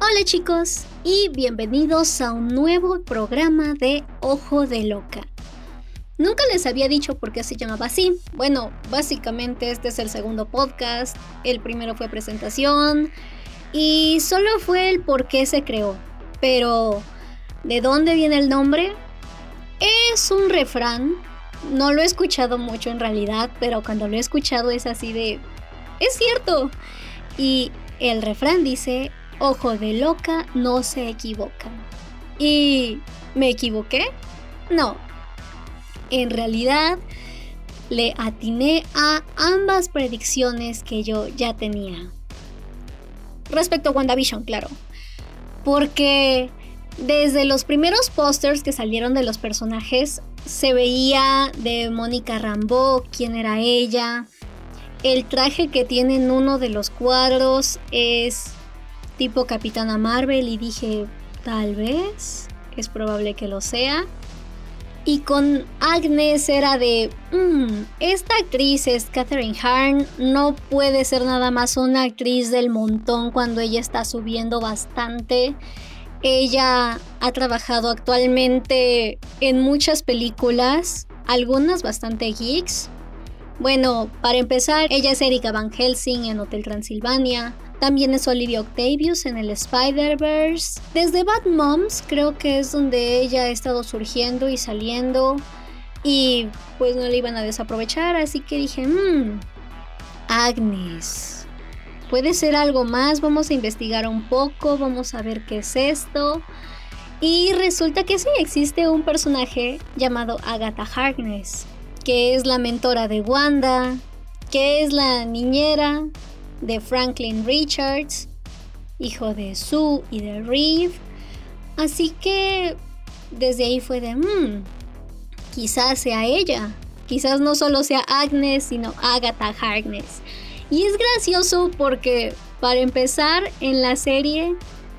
Hola chicos y bienvenidos a un nuevo programa de Ojo de Loca. Nunca les había dicho por qué se llamaba así. Bueno, básicamente este es el segundo podcast, el primero fue presentación y solo fue el por qué se creó. Pero, ¿de dónde viene el nombre? Es un refrán. No lo he escuchado mucho en realidad, pero cuando lo he escuchado es así de... Es cierto. Y el refrán dice, ojo de loca no se equivoca. ¿Y me equivoqué? No. En realidad le atiné a ambas predicciones que yo ya tenía. Respecto a WandaVision, claro. Porque desde los primeros pósters que salieron de los personajes se veía de Mónica Rambeau quién era ella. El traje que tiene en uno de los cuadros es tipo Capitana Marvel y dije, tal vez, es probable que lo sea. Y con Agnes era de, mmm, esta actriz es Catherine Hahn, no puede ser nada más una actriz del montón cuando ella está subiendo bastante. Ella ha trabajado actualmente en muchas películas, algunas bastante geeks. Bueno, para empezar, ella es Erika Van Helsing en Hotel Transilvania. También es Olivia Octavius en el Spider-Verse. Desde Bad Moms creo que es donde ella ha estado surgiendo y saliendo. Y pues no le iban a desaprovechar, así que dije, mmm, Agnes. Puede ser algo más, vamos a investigar un poco, vamos a ver qué es esto. Y resulta que sí existe un personaje llamado Agatha Harkness, que es la mentora de Wanda, que es la niñera de Franklin Richards, hijo de Sue y de Reeve. Así que desde ahí fue de, mmm, quizás sea ella. Quizás no solo sea Agnes, sino Agatha Harkness. Y es gracioso porque, para empezar, en la serie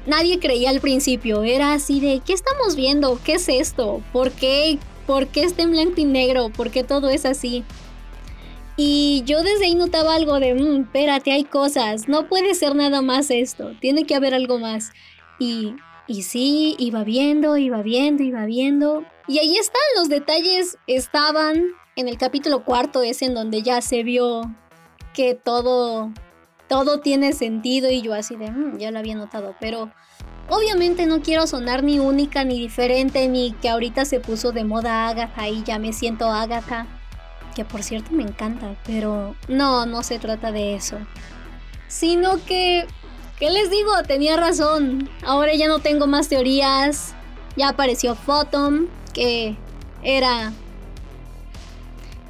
nadie creía al principio. Era así de, ¿qué estamos viendo? ¿Qué es esto? ¿Por qué? ¿Por qué está en blanco y negro? ¿Por qué todo es así? Y yo desde ahí notaba algo de, mmm, espérate, hay cosas, no puede ser nada más esto, tiene que haber algo más. Y, y sí, iba viendo, iba viendo, iba viendo. Y ahí están, los detalles estaban en el capítulo cuarto, es en donde ya se vio que todo, todo tiene sentido y yo así de, mmm, ya lo había notado, pero... Obviamente no quiero sonar ni única ni diferente, ni que ahorita se puso de moda Agatha y ya me siento Agatha que por cierto me encanta, pero no, no se trata de eso. Sino que, ¿qué les digo? Tenía razón. Ahora ya no tengo más teorías. Ya apareció Photon, que era...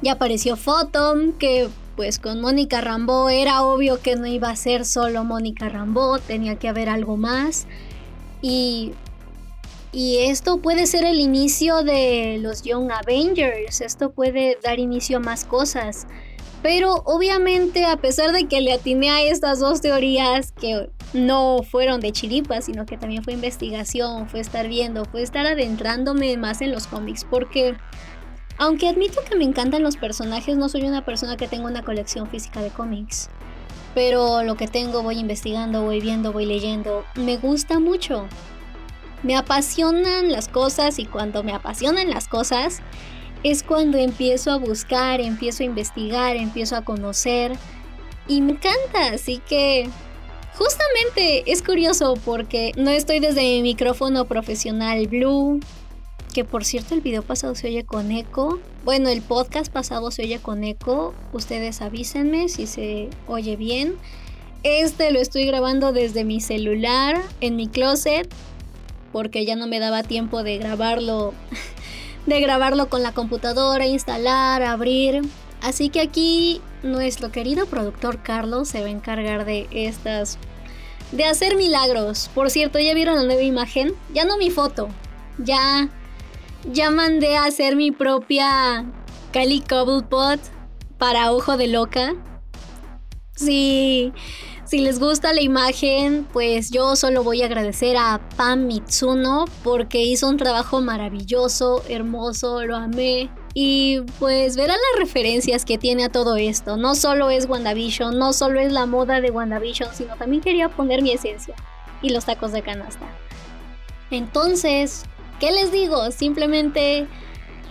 Ya apareció Photon, que pues con Mónica Rambeau era obvio que no iba a ser solo Mónica Rambeau, tenía que haber algo más. Y y esto puede ser el inicio de los Young Avengers, esto puede dar inicio a más cosas. Pero obviamente a pesar de que le atiné a estas dos teorías que no fueron de chiripa, sino que también fue investigación, fue estar viendo, fue estar adentrándome más en los cómics, porque aunque admito que me encantan los personajes, no soy una persona que tenga una colección física de cómics. Pero lo que tengo voy investigando, voy viendo, voy leyendo, me gusta mucho. Me apasionan las cosas y cuando me apasionan las cosas es cuando empiezo a buscar, empiezo a investigar, empiezo a conocer. Y me encanta, así que justamente es curioso porque no estoy desde mi micrófono profesional Blue, que por cierto el video pasado se oye con eco. Bueno, el podcast pasado se oye con eco. Ustedes avísenme si se oye bien. Este lo estoy grabando desde mi celular, en mi closet, porque ya no me daba tiempo de grabarlo, de grabarlo con la computadora, instalar, abrir. Así que aquí nuestro querido productor Carlos se va a encargar de estas, de hacer milagros. Por cierto, ya vieron la nueva imagen, ya no mi foto, ya, ya mandé a hacer mi propia Cali Cobblepot para ojo de loca. Sí. Si les gusta la imagen, pues yo solo voy a agradecer a Pam Mitsuno porque hizo un trabajo maravilloso, hermoso, lo amé. Y pues verán las referencias que tiene a todo esto. No solo es WandaVision, no solo es la moda de WandaVision, sino también quería poner mi esencia y los tacos de canasta. Entonces, ¿qué les digo? Simplemente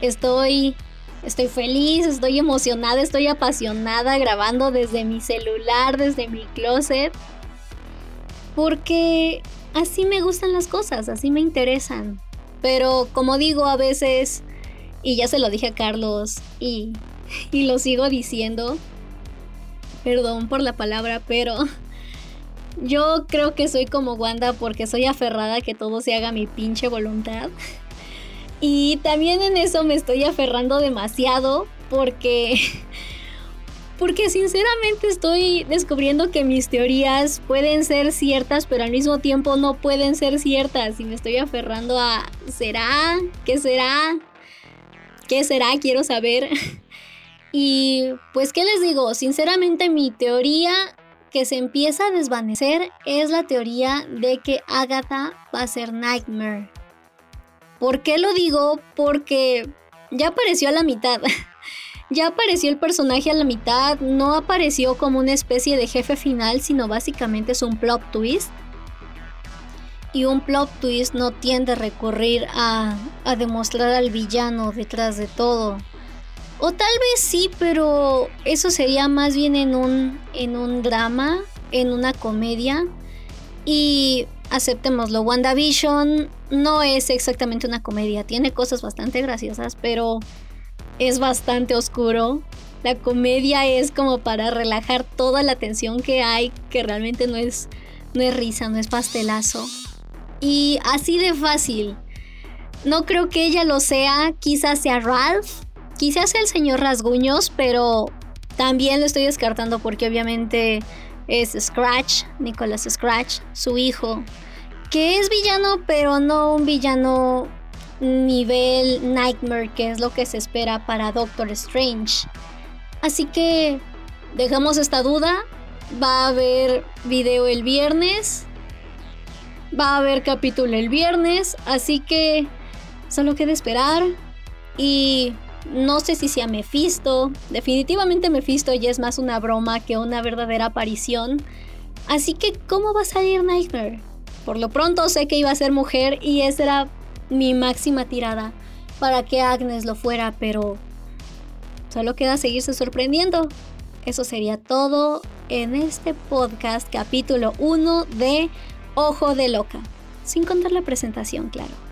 estoy estoy feliz, estoy emocionada, estoy apasionada grabando desde mi celular, desde mi closet. Porque así me gustan las cosas, así me interesan. Pero como digo a veces, y ya se lo dije a Carlos y, y lo sigo diciendo, perdón por la palabra, pero yo creo que soy como Wanda porque soy aferrada a que todo se haga mi pinche voluntad. Y también en eso me estoy aferrando demasiado porque porque sinceramente estoy descubriendo que mis teorías pueden ser ciertas, pero al mismo tiempo no pueden ser ciertas. Y me estoy aferrando a, ¿será? ¿Qué será? ¿Qué será? Quiero saber. Y pues, ¿qué les digo? Sinceramente mi teoría que se empieza a desvanecer es la teoría de que Agatha va a ser Nightmare. ¿Por qué lo digo? Porque ya apareció a la mitad. Ya apareció el personaje a la mitad, no apareció como una especie de jefe final, sino básicamente es un plot twist. Y un plot twist no tiende a recurrir a, a demostrar al villano detrás de todo. O tal vez sí, pero eso sería más bien en un, en un drama, en una comedia. Y aceptémoslo, WandaVision no es exactamente una comedia, tiene cosas bastante graciosas, pero es bastante oscuro. La comedia es como para relajar toda la tensión que hay, que realmente no es, no es risa, no es pastelazo. Y así de fácil. No creo que ella lo sea, quizás sea Ralph, quizás el señor Rasguños, pero también lo estoy descartando porque obviamente es Scratch, Nicholas Scratch, su hijo, que es villano, pero no un villano nivel Nightmare, que es lo que se espera para Doctor Strange. Así que dejamos esta duda. Va a haber video el viernes. Va a haber capítulo el viernes. Así que solo queda esperar. Y no sé si sea Mephisto. Definitivamente Mephisto ya es más una broma que una verdadera aparición. Así que, ¿cómo va a salir Nightmare? Por lo pronto sé que iba a ser mujer y esa era mi máxima tirada para que Agnes lo fuera, pero solo queda seguirse sorprendiendo. Eso sería todo en este podcast capítulo 1 de Ojo de Loca, sin contar la presentación, claro.